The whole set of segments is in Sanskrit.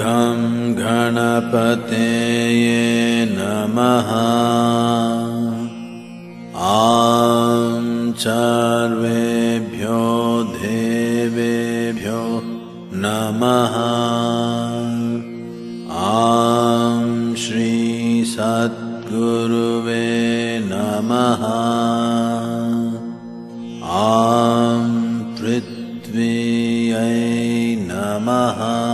घं गणपतेये नमः। ॐ सर्वेभ्यो देवेभ्यो नमः। ॐ श्रीसद्गुरुवे नमः। ॐ नमः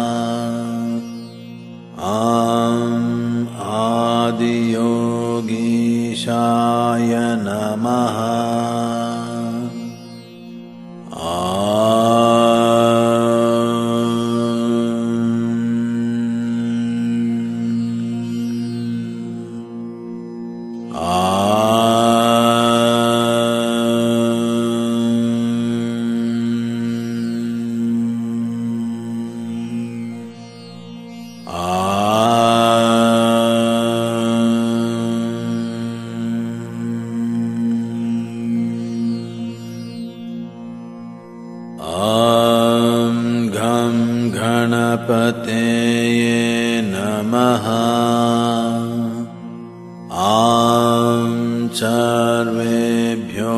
ॐ सर्वेभ्यो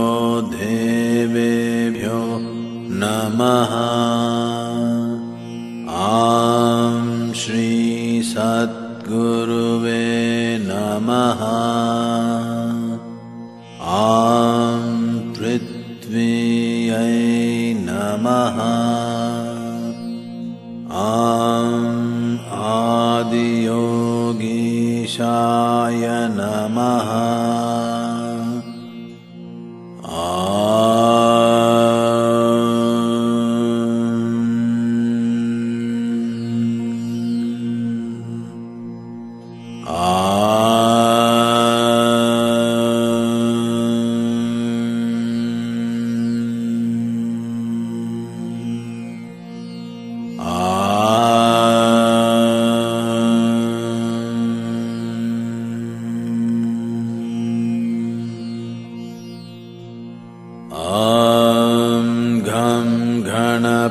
देवेभ्यो नमः। ॐ श्रीसद्गुरुवे नमः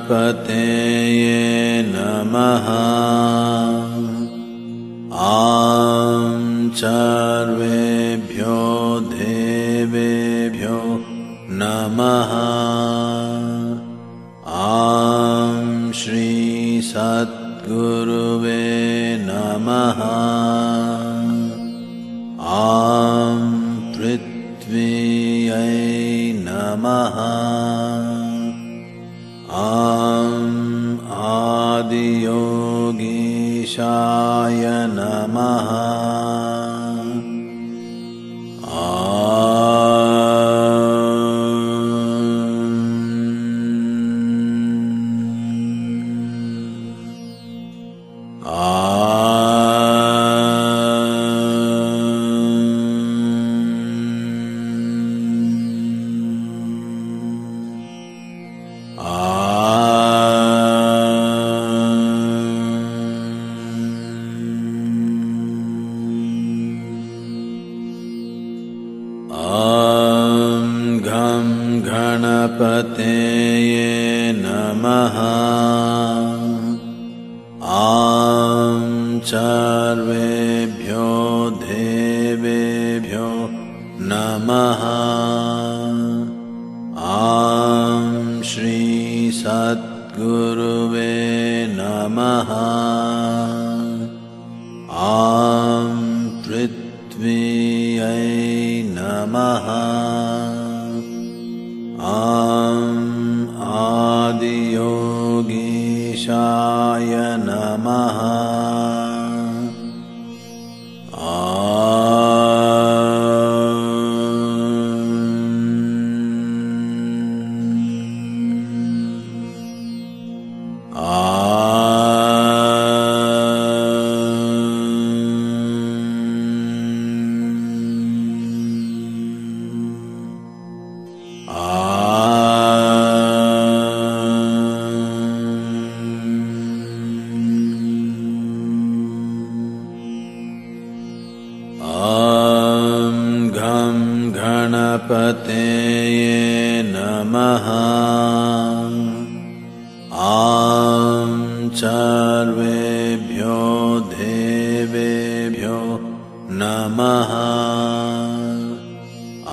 गणपतेये नमः। ॐ सर्वेभ्यो देवेभ्यो नमः। ॐ श्रीसद्गुरुवे नमः ॐ सर्वेभ्यो देवेभ्यो नमः। ॐ श्रीसद्गुरुवे नमः। ॐ गणपतये नमः। आं सर्वेभ्यो देवेभ्यो नमः।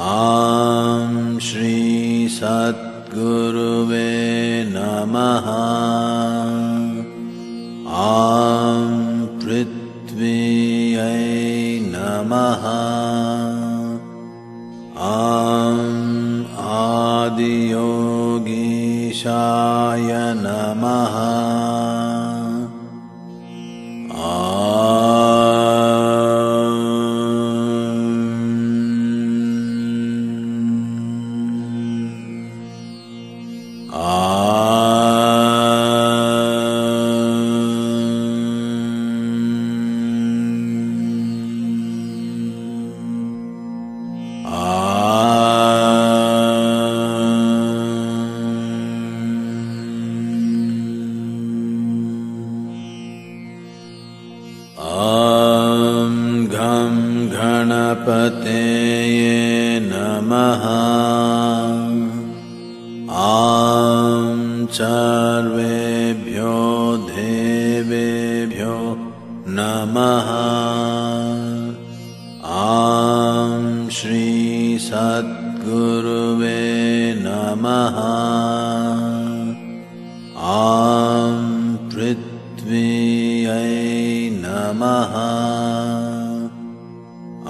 आं श्रीसद्गुरुवे नमः। आं पृथ्वीयै नमः। आम् आदियोगीशाय नमः। देवेभ्यो नमः। आं श्रीसद्गुरुवे नमः। आं पृथ्वीयै नमः।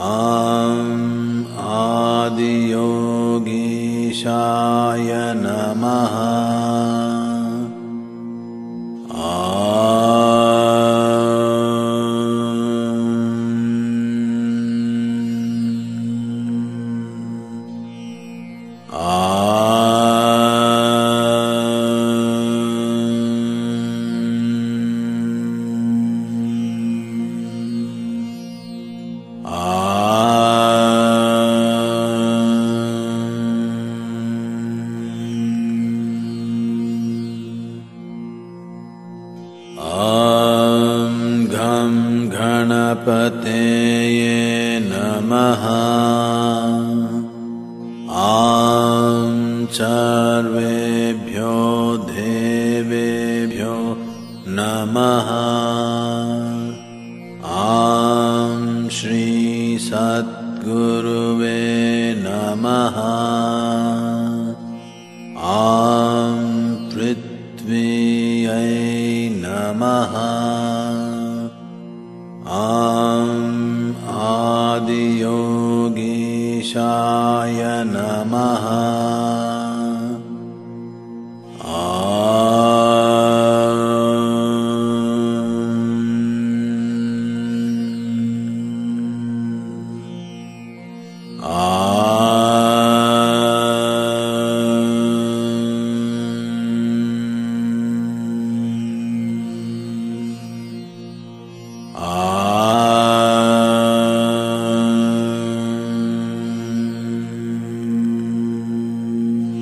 आं आदियोगीशा ओं घणपते ये नमः। आं सर्वेभ्यो देवेभ्यो नमः। नमः। आं पृथ्वीयै नमः। आं आदियोगीशाय नमः।